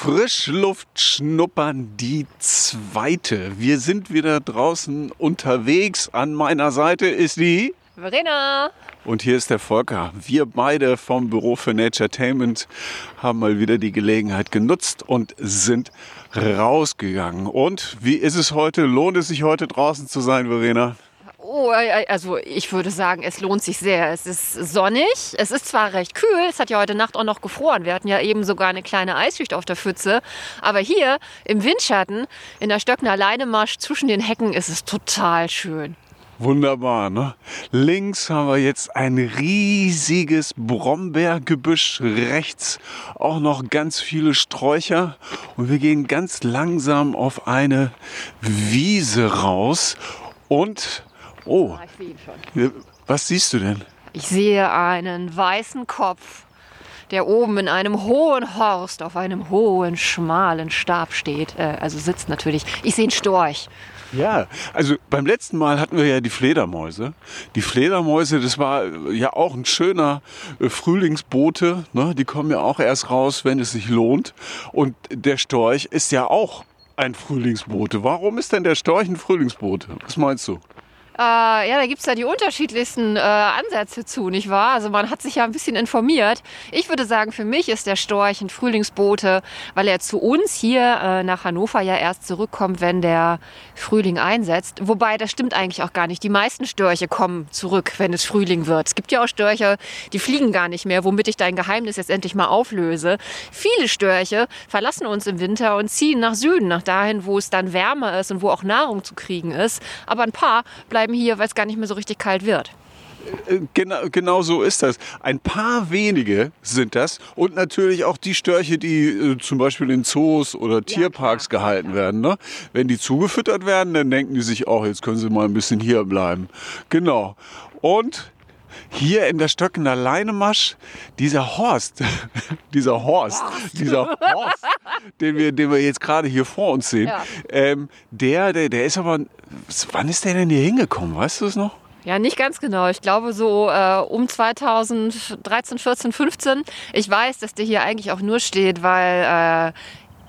Frischluft schnuppern, die zweite. Wir sind wieder draußen unterwegs. An meiner Seite ist die Verena. Und hier ist der Volker. Wir beide vom Büro für Naturetainment haben mal wieder die Gelegenheit genutzt und sind rausgegangen. Und wie ist es heute? Lohnt es sich heute draußen zu sein, Verena? Oh, also ich würde sagen, es lohnt sich sehr. Es ist sonnig, es ist zwar recht kühl, es hat ja heute Nacht auch noch gefroren. Wir hatten ja eben sogar eine kleine Eisschicht auf der Pfütze. Aber hier im Windschatten, in der Stöckner Leinemarsch zwischen den Hecken, ist es total schön. Wunderbar, ne? Links haben wir jetzt ein riesiges Brombeergebüsch, rechts auch noch ganz viele Sträucher und wir gehen ganz langsam auf eine Wiese raus und Oh. Ah, ich sehe ihn schon. Was siehst du denn? Ich sehe einen weißen Kopf, der oben in einem hohen Horst auf einem hohen, schmalen Stab steht. Äh, also sitzt natürlich. Ich sehe einen Storch. Ja, also beim letzten Mal hatten wir ja die Fledermäuse. Die Fledermäuse, das war ja auch ein schöner äh, Frühlingsbote. Ne? Die kommen ja auch erst raus, wenn es sich lohnt. Und der Storch ist ja auch ein Frühlingsbote. Warum ist denn der Storch ein Frühlingsbote? Was meinst du? Äh, ja, da gibt es ja die unterschiedlichsten äh, Ansätze zu, nicht wahr? Also man hat sich ja ein bisschen informiert. Ich würde sagen, für mich ist der Storch ein Frühlingsbote, weil er zu uns hier äh, nach Hannover ja erst zurückkommt, wenn der Frühling einsetzt. Wobei, das stimmt eigentlich auch gar nicht. Die meisten Störche kommen zurück, wenn es Frühling wird. Es gibt ja auch Störche, die fliegen gar nicht mehr, womit ich dein Geheimnis jetzt endlich mal auflöse. Viele Störche verlassen uns im Winter und ziehen nach Süden, nach dahin, wo es dann wärmer ist und wo auch Nahrung zu kriegen ist. Aber ein paar bleiben bleiben hier, weil es gar nicht mehr so richtig kalt wird. Genau, genau so ist das. Ein paar wenige sind das und natürlich auch die Störche, die äh, zum Beispiel in Zoos oder Tierparks ja, gehalten werden. Ne? Wenn die zugefüttert werden, dann denken die sich auch, jetzt können sie mal ein bisschen hier bleiben. Genau. Und hier in der Stöckener Leinemasch, dieser Horst, dieser Horst, dieser Horst, den wir, den wir jetzt gerade hier vor uns sehen, ja. ähm, der, der, der ist aber, wann ist der denn hier hingekommen? Weißt du es noch? Ja, nicht ganz genau. Ich glaube so äh, um 2013, 14, 15. Ich weiß, dass der hier eigentlich auch nur steht, weil äh,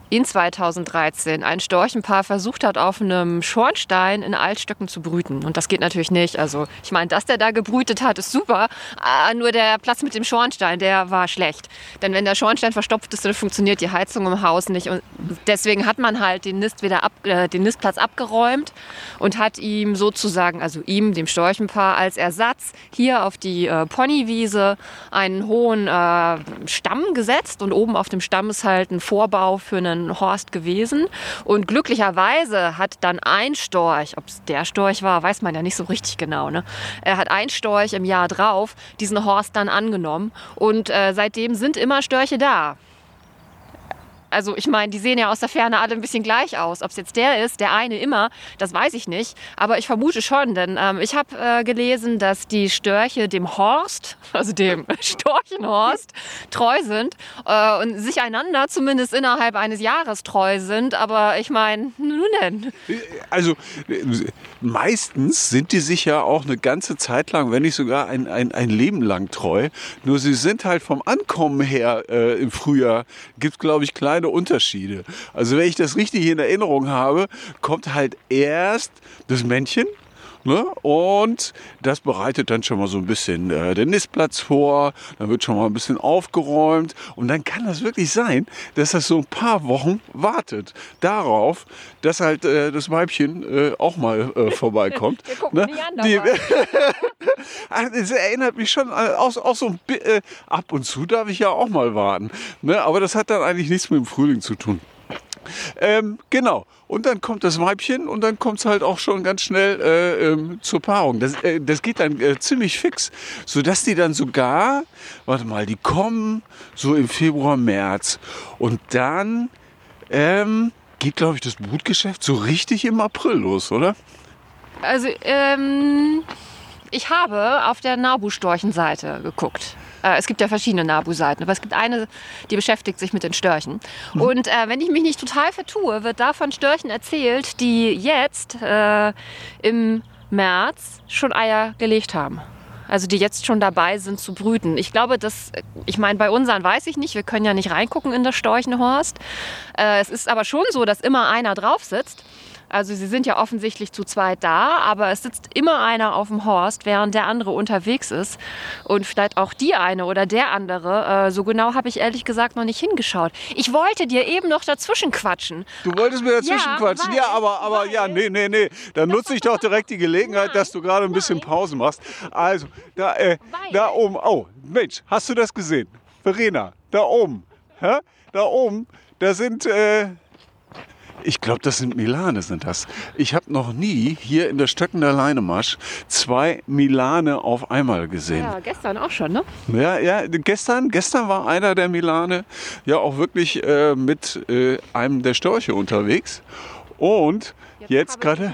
in 2013 ein Storchenpaar versucht hat, auf einem Schornstein in Altstöcken zu brüten. Und das geht natürlich nicht. Also ich meine, dass der da gebrütet hat, ist super. Ah, nur der Platz mit dem Schornstein, der war schlecht. Denn wenn der Schornstein verstopft ist, dann funktioniert die Heizung im Haus nicht. Und deswegen hat man halt den Nist wieder ab, äh, den Nistplatz abgeräumt und hat ihm sozusagen, also ihm, dem Storchenpaar, als Ersatz hier auf die äh, Ponywiese einen hohen äh, Stamm gesetzt. Und oben auf dem Stamm ist halt ein Vorbau für einen ein Horst gewesen. Und glücklicherweise hat dann ein Storch, ob es der Storch war, weiß man ja nicht so richtig genau. Ne? Er hat ein Storch im Jahr drauf diesen Horst dann angenommen. Und äh, seitdem sind immer Störche da also ich meine, die sehen ja aus der Ferne alle ein bisschen gleich aus. Ob es jetzt der ist, der eine immer, das weiß ich nicht. Aber ich vermute schon, denn ähm, ich habe äh, gelesen, dass die Störche dem Horst, also dem Storchenhorst, treu sind äh, und sich einander zumindest innerhalb eines Jahres treu sind. Aber ich meine, nun denn. Also meistens sind die sich ja auch eine ganze Zeit lang, wenn nicht sogar ein, ein, ein Leben lang treu. Nur sie sind halt vom Ankommen her äh, im Frühjahr, gibt glaube ich kleine kleine Unterschiede. Also wenn ich das richtig in Erinnerung habe, kommt halt erst das Männchen Ne? Und das bereitet dann schon mal so ein bisschen äh, den Nistplatz vor, dann wird schon mal ein bisschen aufgeräumt und dann kann das wirklich sein, dass das so ein paar Wochen wartet darauf, dass halt äh, das Weibchen äh, auch mal äh, vorbeikommt. ne? Die, das erinnert mich schon auch, auch so ein äh, ab und zu darf ich ja auch mal warten. Ne? Aber das hat dann eigentlich nichts mit dem Frühling zu tun. Ähm, genau. Und dann kommt das Weibchen und dann kommt es halt auch schon ganz schnell äh, ähm, zur Paarung. Das, äh, das geht dann äh, ziemlich fix, sodass die dann sogar, warte mal, die kommen so im Februar, März. Und dann ähm, geht, glaube ich, das Brutgeschäft so richtig im April los, oder? Also, ähm, ich habe auf der Nabu-Storchenseite geguckt. Äh, es gibt ja verschiedene Nabu-Seiten, aber es gibt eine, die beschäftigt sich mit den Störchen. Mhm. Und äh, wenn ich mich nicht total vertue, wird da von Störchen erzählt, die jetzt äh, im März schon Eier gelegt haben. also die jetzt schon dabei sind zu brüten. Ich glaube, dass, ich meine, bei unseren weiß ich nicht, wir können ja nicht reingucken in das Storchenhorst. Äh, es ist aber schon so, dass immer einer drauf sitzt. Also sie sind ja offensichtlich zu zweit da, aber es sitzt immer einer auf dem Horst, während der andere unterwegs ist. Und vielleicht auch die eine oder der andere. Äh, so genau habe ich ehrlich gesagt noch nicht hingeschaut. Ich wollte dir eben noch dazwischen quatschen. Du wolltest mir dazwischen Ja, quatschen. weil- ja, aber, aber ja, nee, nee, nee. Dann nutze ich doch direkt die Gelegenheit, Nein, dass du gerade ein bisschen nein. Pause machst. Also, da, äh, da oben. Oh, Mensch, hast du das gesehen? Verena, da oben. Hä? Da oben, da sind. Äh, ich glaube, das sind Milane, sind das. Ich habe noch nie hier in der Stöckender Leinemarsch zwei Milane auf einmal gesehen. Ja, gestern auch schon, ne? Ja, ja, gestern, gestern war einer der Milane ja auch wirklich äh, mit äh, einem der Störche unterwegs. Und jetzt, ich gerade,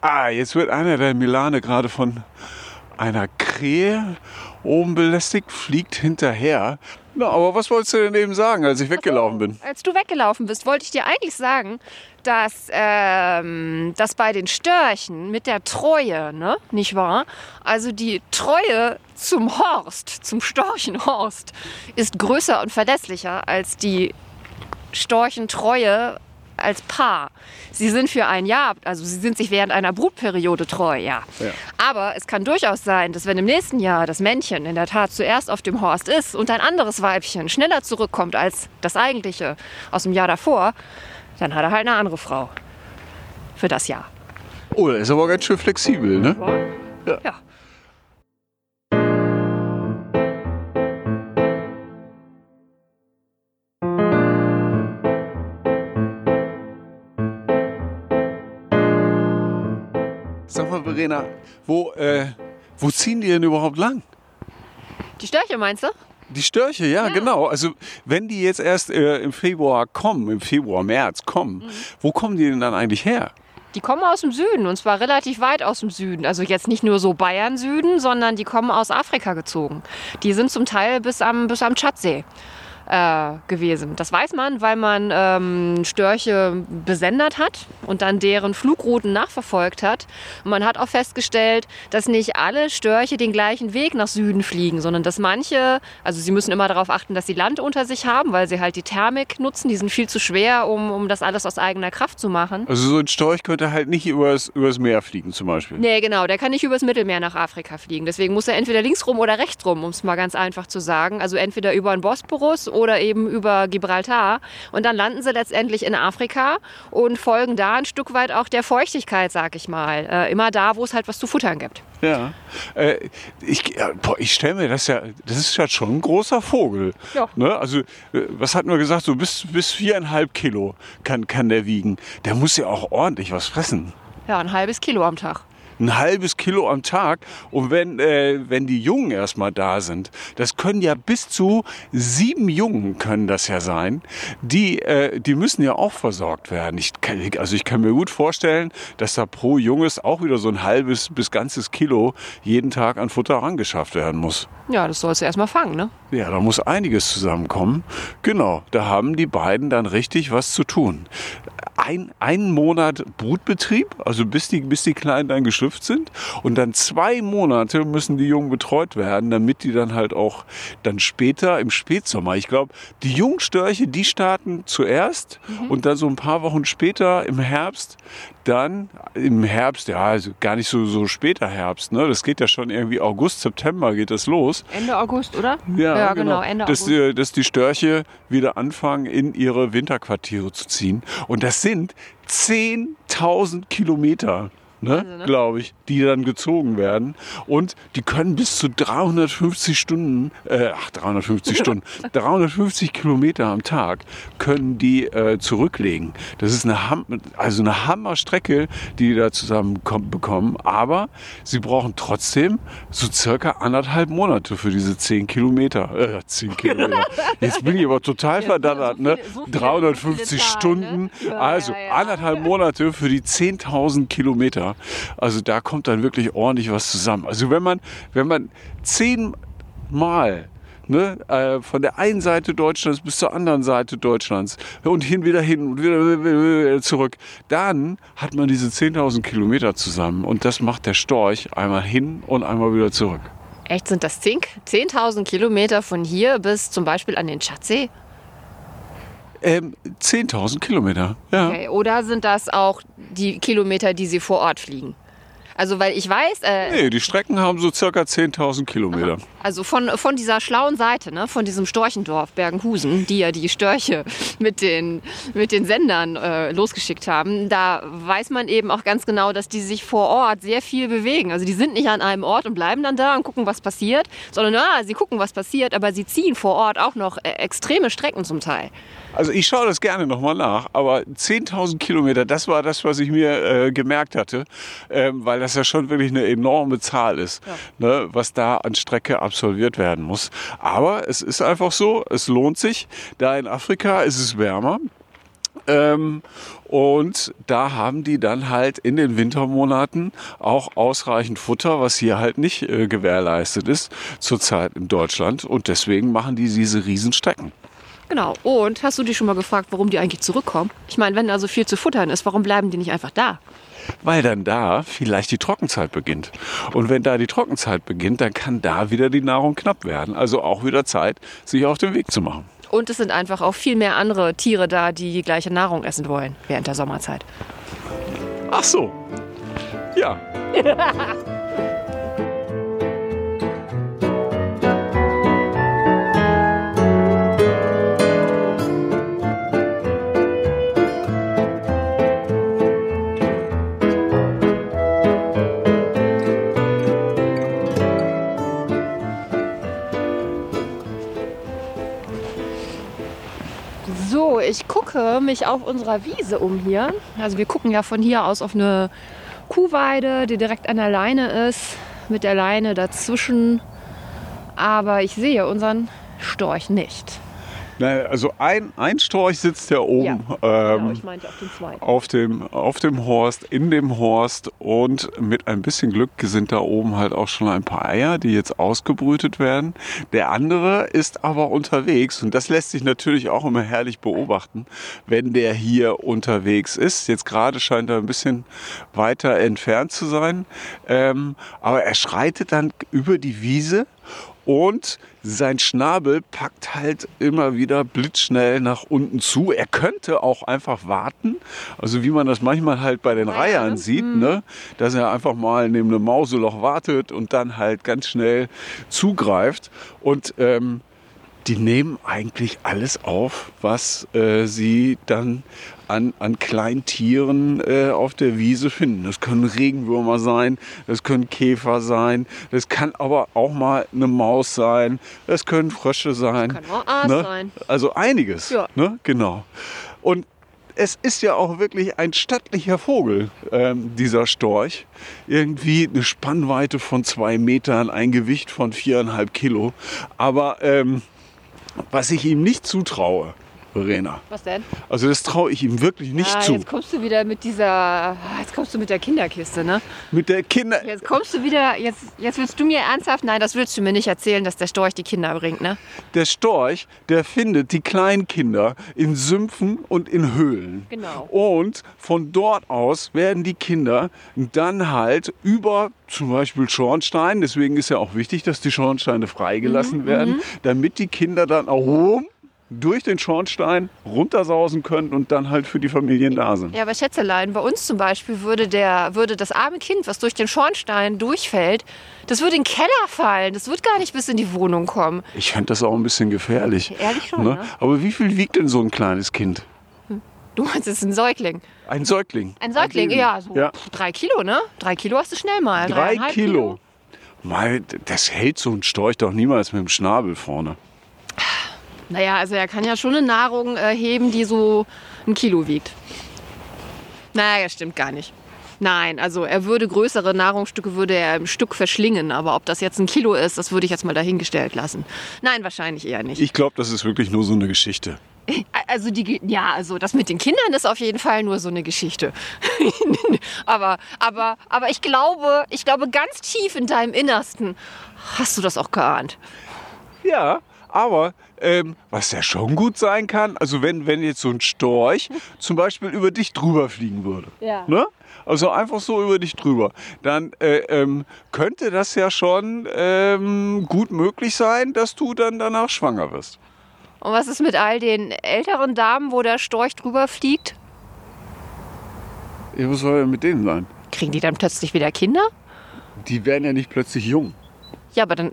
ah, jetzt wird einer der Milane gerade von einer Krähe oben belästigt, fliegt hinterher. Na, aber was wolltest du denn eben sagen, als ich weggelaufen bin? Als du weggelaufen bist, wollte ich dir eigentlich sagen, dass, ähm, dass bei den Störchen mit der Treue, ne, nicht wahr? Also die Treue zum Horst, zum Storchenhorst, ist größer und verlässlicher als die Storchentreue als Paar. Sie sind für ein Jahr, also sie sind sich während einer Brutperiode treu, ja. Ja. Aber es kann durchaus sein, dass wenn im nächsten Jahr das Männchen in der Tat zuerst auf dem Horst ist und ein anderes Weibchen schneller zurückkommt als das eigentliche aus dem Jahr davor, dann hat er halt eine andere Frau. Für das Jahr. Oh, der ist aber ganz schön flexibel, ne? Ja. ja. Sag mal, Verena, wo, äh, wo ziehen die denn überhaupt lang? Die Störche meinst du? Die Störche, ja, genau. Also wenn die jetzt erst äh, im Februar kommen, im Februar, März kommen, wo kommen die denn dann eigentlich her? Die kommen aus dem Süden und zwar relativ weit aus dem Süden. Also jetzt nicht nur so Bayern-Süden, sondern die kommen aus Afrika gezogen. Die sind zum Teil bis am, bis am Tschadsee äh, gewesen. Das weiß man, weil man ähm, Störche besendet hat und dann deren Flugrouten nachverfolgt hat. Und man hat auch festgestellt, dass nicht alle Störche den gleichen Weg nach Süden fliegen, sondern dass manche, also sie müssen immer darauf achten, dass sie Land unter sich haben, weil sie halt die Thermik nutzen. Die sind viel zu schwer, um, um das alles aus eigener Kraft zu machen. Also so ein Storch könnte halt nicht übers, übers Meer fliegen zum Beispiel. Nee, genau. Der kann nicht übers Mittelmeer nach Afrika fliegen. Deswegen muss er entweder links rum oder rechts rum, um es mal ganz einfach zu sagen. Also entweder über den Bosporus oder eben über Gibraltar. Und dann landen sie letztendlich in Afrika und folgen da ein Stück weit auch der Feuchtigkeit, sag ich mal. Äh, immer da, wo es halt was zu futtern gibt. Ja. Äh, ich ja, boah, ich stelle mir das ja, das ist ja schon ein großer Vogel. Ja. Ne? Also, äh, was hatten wir gesagt? So bis, bis viereinhalb Kilo kann, kann der wiegen. Der muss ja auch ordentlich was fressen. Ja, ein halbes Kilo am Tag. Ein halbes Kilo am Tag. Und wenn, äh, wenn die Jungen erstmal da sind, das können ja bis zu sieben Jungen können das ja sein, die, äh, die müssen ja auch versorgt werden. Ich also ich kann mir gut vorstellen, dass da pro Junges auch wieder so ein halbes bis ganzes Kilo jeden Tag an Futter rangeschafft werden muss. Ja, das sollst du erstmal fangen, ne? Ja, da muss einiges zusammenkommen. Genau, da haben die beiden dann richtig was zu tun. Ein, einen Monat Brutbetrieb, also bis die, bis die Kleinen dann geschlüpft sind. Und dann zwei Monate müssen die Jungen betreut werden, damit die dann halt auch dann später im Spätsommer, ich glaube, die Jungstörche, die starten zuerst und dann so ein paar Wochen später im Herbst, dann im Herbst, ja, also gar nicht so, so später Herbst, ne? Das geht ja schon irgendwie August, September geht das los. Ende August, oder? Ja, genau, Ende dass, August. die, dass die Störche wieder anfangen, in ihre Winterquartiere zu ziehen. Und das sind 10.000 Kilometer. Ne, Wahnsinn, ne? glaube ich, die dann gezogen werden. Und die können bis zu 350 Stunden, äh, ach, 350 Stunden, 350 Kilometer am Tag können die äh, zurücklegen. Das ist eine, Ham also eine Hammerstrecke, die die da zusammen kom- bekommen. Aber sie brauchen trotzdem so circa anderthalb Monate für diese 10 Kilometer. Äh, 10 Kilometer. Jetzt bin ich aber total verdattert, so ne? viele- so viele- 350 so viele Zahlen, Stunden, ne? Ja, also anderthalb Monate für die 10.000 Kilometer. Also da kommt dann wirklich ordentlich was zusammen. Also wenn man, wenn man zehnmal Ne? Äh, von der einen Seite Deutschlands bis zur anderen Seite Deutschlands und hin wieder hin und wieder, zurück. Dann hat man diese 10.000 Kilometer zusammen und das macht der Storch einmal hin und einmal wieder zurück. Echt, sind das 10 10.000 Kilometer von hier bis zum Beispiel an den Tschadsee? Ähm, 10.000 Kilometer, ja. Okay. Oder sind das auch die Kilometer, die Sie vor Ort fliegen? Also, weil ich weiß, äh, Nee, die Strecken haben so circa 10.000 Kilometer. also von, von dieser schlauen Seite, ne, von diesem Storchendorf Bergenhusen, die ja die Störche mit den, mit den Sendern äh, losgeschickt haben, da weiß man eben auch ganz genau, dass die sich vor Ort sehr viel bewegen. Also die sind nicht an einem Ort und bleiben dann da und gucken, was passiert, sondern ja, sie gucken, was passiert, aber sie ziehen vor Ort auch noch äh, extreme Strecken zum Teil. Also ich schaue das gerne nochmal nach, aber 10.000 Kilometer, das war das, was ich mir äh, gemerkt hatte, ähm, weil das ja schon wirklich eine enorme Zahl ist, ne, was da an Strecke absolviert werden muss. Aber es ist einfach so, es lohnt sich. Da in Afrika ist es wärmer. Ähm, und da haben die dann halt in den Wintermonaten auch ausreichend Futter, was hier halt nicht äh, gewährleistet ist zurzeit in Deutschland. Und deswegen machen die diese Riesenstrecken. Genau. Und hast du dich schon mal gefragt, warum die eigentlich zurückkommen? Ich meine, wenn da so viel zu futtern ist, warum bleiben die nicht einfach da? weil dann da vielleicht die Trockenzeit beginnt. Und wenn da die Trockenzeit beginnt, dann kann da wieder die Nahrung knapp werden. Also auch wieder Zeit, sich auf den Weg zu machen. Und es sind einfach auch viel mehr andere Tiere da, die die gleiche Nahrung essen wollen während der Sommerzeit. Ach so. Ja. So, ich gucke mich auf unserer Wiese um hier. Also wir gucken ja von hier aus auf eine Kuhweide, die direkt an der Leine ist, mit der Leine dazwischen. Aber ich sehe unseren Storch nicht. Na, Also ein, ein Storch sitzt ja oben Genau, ähm, ich meinte auf den zweiten. auf, dem, auf dem Horst, in dem Horst und mit ein bisschen Glück sind da oben halt auch schon ein paar Eier, die jetzt ausgebrütet werden. Der andere ist aber unterwegs und das lässt sich natürlich auch immer herrlich beobachten, wenn der hier unterwegs ist. Jetzt gerade scheint er ein bisschen weiter entfernt zu sein, ähm, aber er schreitet dann über die Wiese und sein Schnabel packt halt immer wieder blitzschnell nach unten zu. Er könnte auch einfach warten, also wie man das manchmal halt bei den Reihern sieht, ne? dass er einfach mal neben einem Mauseloch wartet und dann halt ganz schnell zugreift. Und ähm, die nehmen eigentlich alles auf, was äh, sie dann an, an Kleintieren äh, auf der Wiese finden. Das können Regenwürmer sein, das können Käfer sein, das kann aber auch mal eine Maus sein, das können Frösche sein. Kann auch Aas ne? sein. Also einiges. Ja. Ne? Genau. Und es ist ja auch wirklich ein stattlicher Vogel, ähm, dieser Storch. Irgendwie eine Spannweite von zwei Metern, ein Gewicht von viereinhalb Kilo. Aber ähm, was ich ihm nicht zutraue, Verena, Was denn? also das traue ich ihm wirklich nicht ah, zu. Jetzt kommst du wieder mit dieser. Jetzt kommst du mit der Kinderkiste, ne? Mit der Kinder. Jetzt kommst du wieder. Jetzt, jetzt willst du mir ernsthaft. Nein, das willst du mir nicht erzählen, dass der Storch die Kinder bringt, ne? Der Storch, der findet die Kleinkinder in Sümpfen und in Höhlen. Genau. Und von dort aus werden die Kinder dann halt über zum Beispiel Schornstein, deswegen ist ja auch wichtig, dass die Schornsteine freigelassen werden, damit die Kinder dann auch rum durch den Schornstein runtersausen können und dann halt für die Familien da sind. Ja, aber Schätzelein, bei uns zum Beispiel würde, der, würde das arme Kind, was durch den Schornstein durchfällt, das würde in den Keller fallen. Das wird gar nicht bis in die Wohnung kommen. Ich fände das auch ein bisschen gefährlich. Ehrlich schon, ne? Aber wie viel wiegt denn so ein kleines Kind? Du meinst, es ist ein Säugling. Ein Säugling. Ein Säugling, Baby. ja, so ja. drei Kilo, ne? Drei Kilo hast du schnell mal. Drei Dreieinhalb Kilo. Mal, das hält so ein Storch doch niemals mit dem Schnabel vorne. Naja, also er kann ja schon eine Nahrung äh, heben, die so ein Kilo wiegt. Naja, das stimmt gar nicht. Nein, also er würde größere Nahrungsstücke würde er im Stück verschlingen, aber ob das jetzt ein Kilo ist, das würde ich jetzt mal dahingestellt lassen. Nein, wahrscheinlich eher nicht. Ich glaube, das ist wirklich nur so eine Geschichte. Also die, ja, also das mit den Kindern ist auf jeden Fall nur so eine Geschichte. aber, aber, aber ich glaube, ich glaube ganz tief in deinem Innersten hast du das auch geahnt. Ja, Aber ähm, was ja schon gut sein kann, also wenn, wenn jetzt so ein Storch zum Beispiel über dich drüber fliegen würde. Ja. Ne? Also einfach so über dich drüber. Dann äh, ähm, könnte das ja schon ähm, gut möglich sein, dass du dann danach schwanger wirst. Und was ist mit all den älteren Damen, wo der Storch drüber fliegt? Ja, was soll denn mit denen sein? Kriegen die dann plötzlich wieder Kinder? Die werden ja nicht plötzlich jung. Ja, aber dann.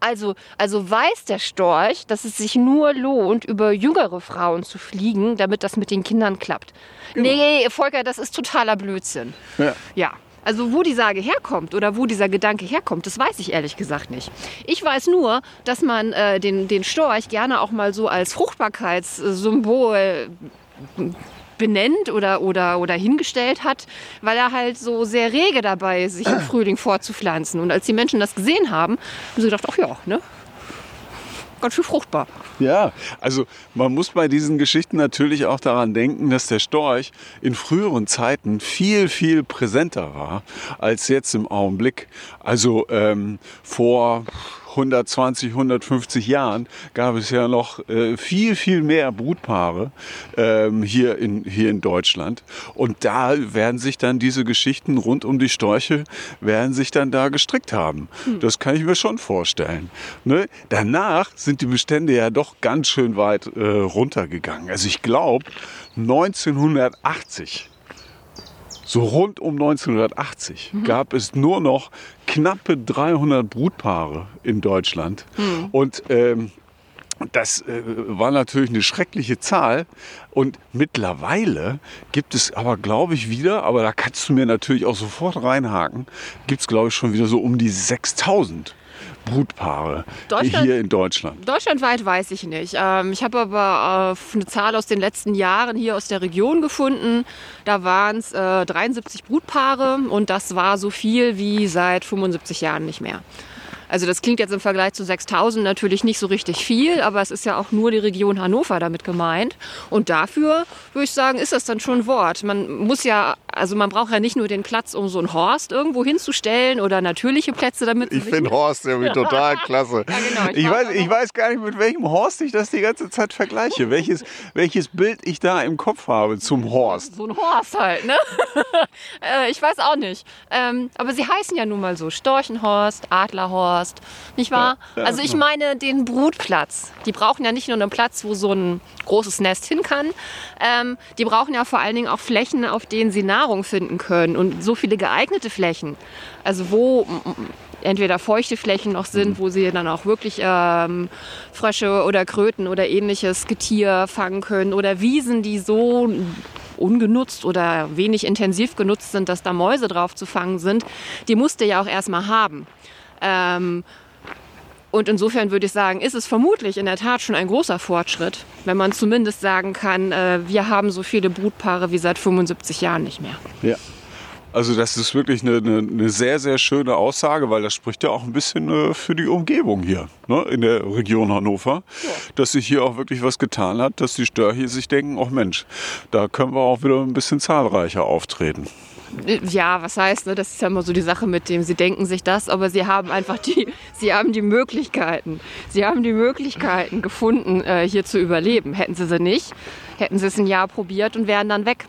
Also, also weiß der Storch, dass es sich nur lohnt, über jüngere Frauen zu fliegen, damit das mit den Kindern klappt. Nee, Volker, das ist totaler Blödsinn. Ja. Ja. Also wo die Sage herkommt oder wo dieser Gedanke herkommt, das weiß ich ehrlich gesagt nicht. Ich weiß nur, dass man äh, den, den Storch gerne auch mal so als Fruchtbarkeitssymbol benennt oder, oder, oder hingestellt hat, weil er halt so sehr rege dabei ist, sich im Frühling fortzupflanzen. Und als die Menschen das gesehen haben, haben sie gedacht, ach ja, ne? Ganz schön fruchtbar. Ja, also man muss bei diesen Geschichten natürlich auch daran denken, dass der Storch in früheren Zeiten viel, viel präsenter war als jetzt im Augenblick. Also ähm, vor 120, 150 Jahren gab es ja noch äh, viel, viel mehr Brutpaare ähm, hier, in, hier in Deutschland. Und da werden sich dann diese Geschichten rund um die Storche, werden sich dann da gestrickt haben. Das kann ich mir schon vorstellen. Ne? Danach sind die Bestände ja doch ganz schön weit äh, runtergegangen. Also ich glaube, 1980 so rund um 1980 gab es nur noch knappe 300 Brutpaare in Deutschland. Und ähm, das äh, war natürlich eine schreckliche Zahl. Und mittlerweile gibt es aber, glaube ich, wieder, aber da kannst du mir natürlich auch sofort reinhaken, gibt es, glaube ich, schon wieder so um die 6000 Brutpaare hier in Deutschland. Deutschlandweit weiß ich nicht. Ähm, ich habe aber äh, eine Zahl aus den letzten Jahren hier aus der Region gefunden. Da waren es äh, 73 Brutpaare und das war so viel wie seit 75 Jahren nicht mehr. Also das klingt jetzt im Vergleich zu 6000 natürlich nicht so richtig viel, aber es ist ja auch nur die Region Hannover damit gemeint. Und dafür würde ich sagen, ist das dann schon ein Wort. Man muss ja, also man braucht ja nicht nur den Platz, um so einen Horst irgendwo hinzustellen oder natürliche Plätze damit. Ich finde Horst irgendwie total klasse. Ja, genau. Ich Ich weiß, ich weiß gar nicht, mit welchem Horst ich das die ganze Zeit vergleiche. Welches, welches Bild ich da im Kopf habe zum Horst. So ein Horst halt, ne? äh, ich weiß auch nicht. Ähm, aber sie heißen ja nun mal so. Storchenhorst, Adlerhorst, nicht wahr? Ja, ja, also ich meine den Brutplatz. Die brauchen ja nicht nur einen Platz, wo so ein großes Nest hin kann. Ähm, die brauchen ja vor allen Dingen auch Flächen, auf denen sie Nahrung finden können. Und so viele geeignete Flächen. Also wo entweder feuchte Flächen noch sind, wo sie dann auch wirklich ähm, Frösche oder Kröten oder ähnliches Getier fangen können oder Wiesen, die so ungenutzt oder wenig intensiv genutzt sind, dass da Mäuse drauf zu fangen sind, die musste ja auch erstmal haben. Ähm, und insofern würde ich sagen, ist es vermutlich in der Tat schon ein großer Fortschritt, wenn man zumindest sagen kann, äh, wir haben so viele Brutpaare wie seit 75 Jahren nicht mehr. Ja. Also das ist wirklich eine, eine, eine sehr, sehr schöne Aussage, weil das spricht ja auch ein bisschen äh, für die Umgebung hier ne, in der Region Hannover, dass sich hier auch wirklich was getan hat, dass die Störche sich denken, oh Mensch, da können wir auch wieder ein bisschen zahlreicher auftreten. Ja, was heißt, ne? das ist ja immer so die Sache mit dem, sie denken sich das, aber sie haben einfach die, sie haben die Möglichkeiten. Sie haben die Möglichkeiten gefunden, äh, hier zu überleben. Hätten sie sie nicht, hätten sie es ein Jahr probiert und wären dann weg.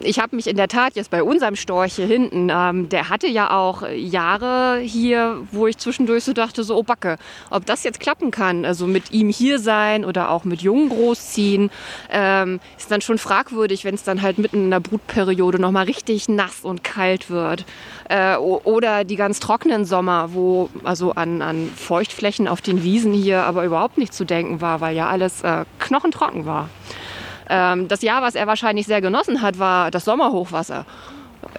Ich habe mich in der Tat jetzt bei unserem Storch hier hinten, ähm, der hatte ja auch Jahre hier, wo ich zwischendurch so dachte, so, oh Backe, ob das jetzt klappen kann, also mit ihm hier sein oder auch mit Jungen großziehen, ähm, ist dann schon fragwürdig, wenn es dann halt mitten in der Brutperiode nochmal richtig nass und kalt wird. Äh, oder die ganz trockenen Sommer, wo also an, an Feuchtflächen auf den Wiesen hier aber überhaupt nicht zu denken war, weil ja alles äh, knochentrocken war. Ähm, das Jahr, was er wahrscheinlich sehr genossen hat, war das Sommerhochwasser,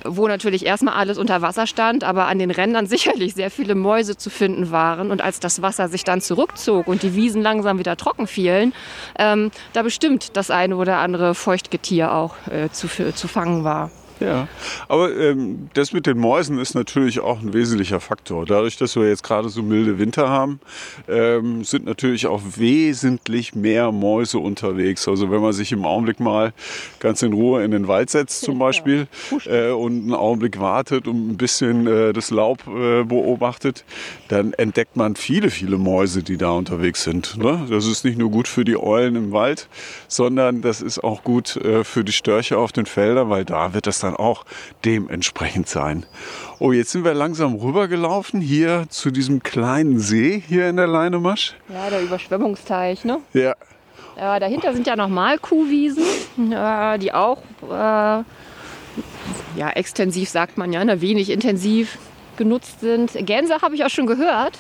wo natürlich erstmal alles unter Wasser stand, aber an den Rändern sicherlich sehr viele Mäuse zu finden waren. Und als das Wasser sich dann zurückzog und die Wiesen langsam wieder trocken fielen, ähm, da bestimmt das eine oder andere Feuchtgetier auch äh, zu, zu fangen war. Ja, aber ähm, das mit den Mäusen ist natürlich auch ein wesentlicher Faktor. Dadurch, dass wir jetzt gerade so milde Winter haben, ähm, sind natürlich auch wesentlich mehr Mäuse unterwegs. Also wenn man sich im Augenblick mal ganz in Ruhe in den Wald setzt zum Beispiel äh, und einen Augenblick wartet und ein bisschen äh, das Laub äh, beobachtet, dann entdeckt man viele, viele Mäuse, die da unterwegs sind. Ne? Das ist nicht nur gut für die Eulen im Wald, sondern das ist auch gut äh, für die Störche auf den Feldern, weil da wird das dann auch dementsprechend sein. Oh, jetzt sind wir langsam rübergelaufen hier zu diesem kleinen See hier in der Leinemasch. Ja, der Überschwemmungsteich, ne? Ja, Äh, dahinter sind ja nochmal Kuhwiesen, äh, die auch äh, ja, extensiv, sagt man ja, ne, wenig intensiv genutzt sind. Gänse habe ich auch schon gehört,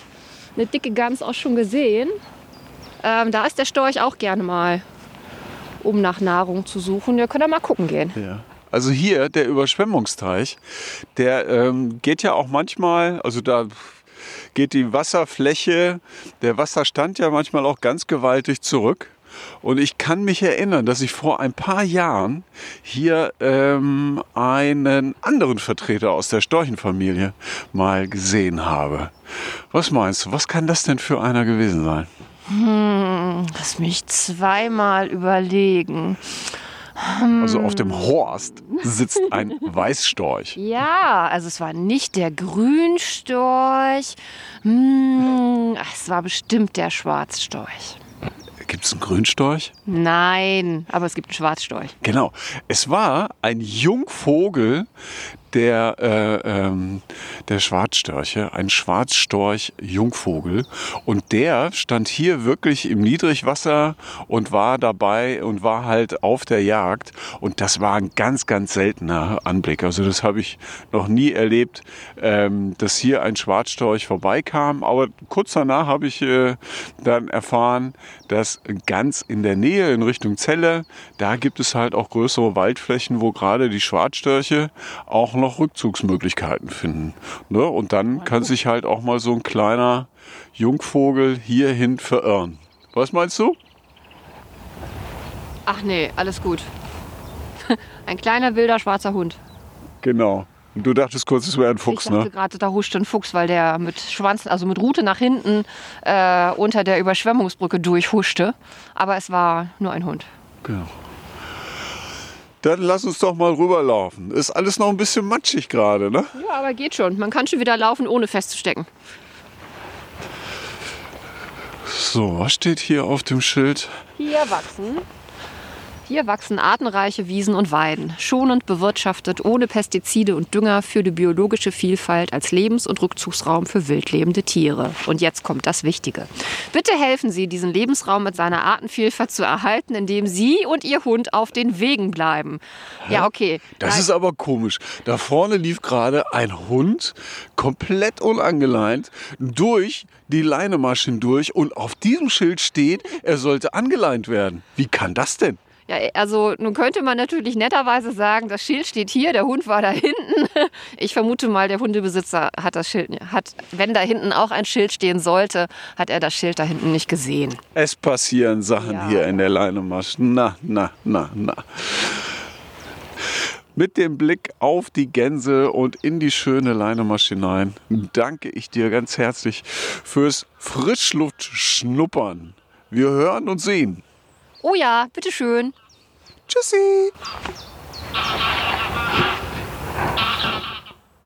eine dicke Gans auch schon gesehen. Ähm, da ist der Storch auch gerne mal, um nach Nahrung zu suchen. Wir können da mal gucken gehen. Ja. Also hier der Überschwemmungsteich, der ähm, geht ja auch manchmal, also da geht die Wasserfläche, der Wasserstand ja manchmal auch ganz gewaltig zurück. Und ich kann mich erinnern, dass ich vor ein paar Jahren hier ähm, einen anderen Vertreter aus der Storchenfamilie mal gesehen habe. Was meinst du, was kann das denn für einer gewesen sein? Lass mich zweimal überlegen. Also auf dem Horst sitzt ein Weißstorch. Ja, also es war nicht der Grünstorch. Hm, es war bestimmt der Schwarzstorch. Gibt es einen Grünstorch? Nein, aber es gibt einen Schwarzstorch. Genau. Es war ein Jungvogel der, äh, ähm, der Schwarzstörche, ein Schwarzstorch-Jungvogel. Und der stand hier wirklich im Niedrigwasser und war dabei und war halt auf der Jagd. Und das war ein ganz, ganz seltener Anblick. Also das habe ich noch nie erlebt, ähm, dass hier ein Schwarzstorch vorbeikam. Aber kurz danach habe ich äh, dann erfahren, dass ganz in der Nähe in Richtung Celle, da gibt es halt auch größere Waldflächen, wo gerade die Schwarzstörche auch noch Rückzugsmöglichkeiten finden. Ne? Und dann kann sich halt auch mal so ein kleiner Jungvogel hierhin verirren. Was meinst du? Ach nee, alles gut. Ein kleiner wilder schwarzer Hund. Genau. Und du dachtest kurz, es wäre ein ich Fuchs, dachte ne? gerade, da huschte ein Fuchs, weil der mit Schwanz, also mit Rute nach hinten äh, unter der Überschwemmungsbrücke durchhuschte. Aber es war nur ein Hund. Genau. Dann lass uns doch mal rüberlaufen. Ist alles noch ein bisschen matschig gerade, ne? Ja, aber geht schon. Man kann schon wieder laufen, ohne festzustecken. So, was steht hier auf dem Schild? Hier wachsen. Hier wachsen artenreiche Wiesen und Weiden, schonend bewirtschaftet, ohne Pestizide und Dünger für die biologische Vielfalt als Lebens- und Rückzugsraum für wildlebende Tiere. Und jetzt kommt das Wichtige. Bitte helfen Sie, diesen Lebensraum mit seiner Artenvielfalt zu erhalten, indem Sie und Ihr Hund auf den Wegen bleiben. Ja, okay. Das Nein. ist aber komisch. Da vorne lief gerade ein Hund, komplett unangeleint, durch die Leinemaschen durch und auf diesem Schild steht, er sollte angeleint werden. Wie kann das denn? Ja, also nun könnte man natürlich netterweise sagen, das Schild steht hier, der Hund war da hinten. Ich vermute mal, der Hundebesitzer hat das Schild, hat, wenn da hinten auch ein Schild stehen sollte, hat er das Schild da hinten nicht gesehen. Es passieren Sachen Ja. hier in der Leinemasche. Na, na, na, na. Mit dem Blick auf die Gänse und in die schöne Leinemasche hinein danke ich dir ganz herzlich fürs Frischluftschnuppern. Wir hören und sehen. Oh ja, bitteschön. Tschüssi.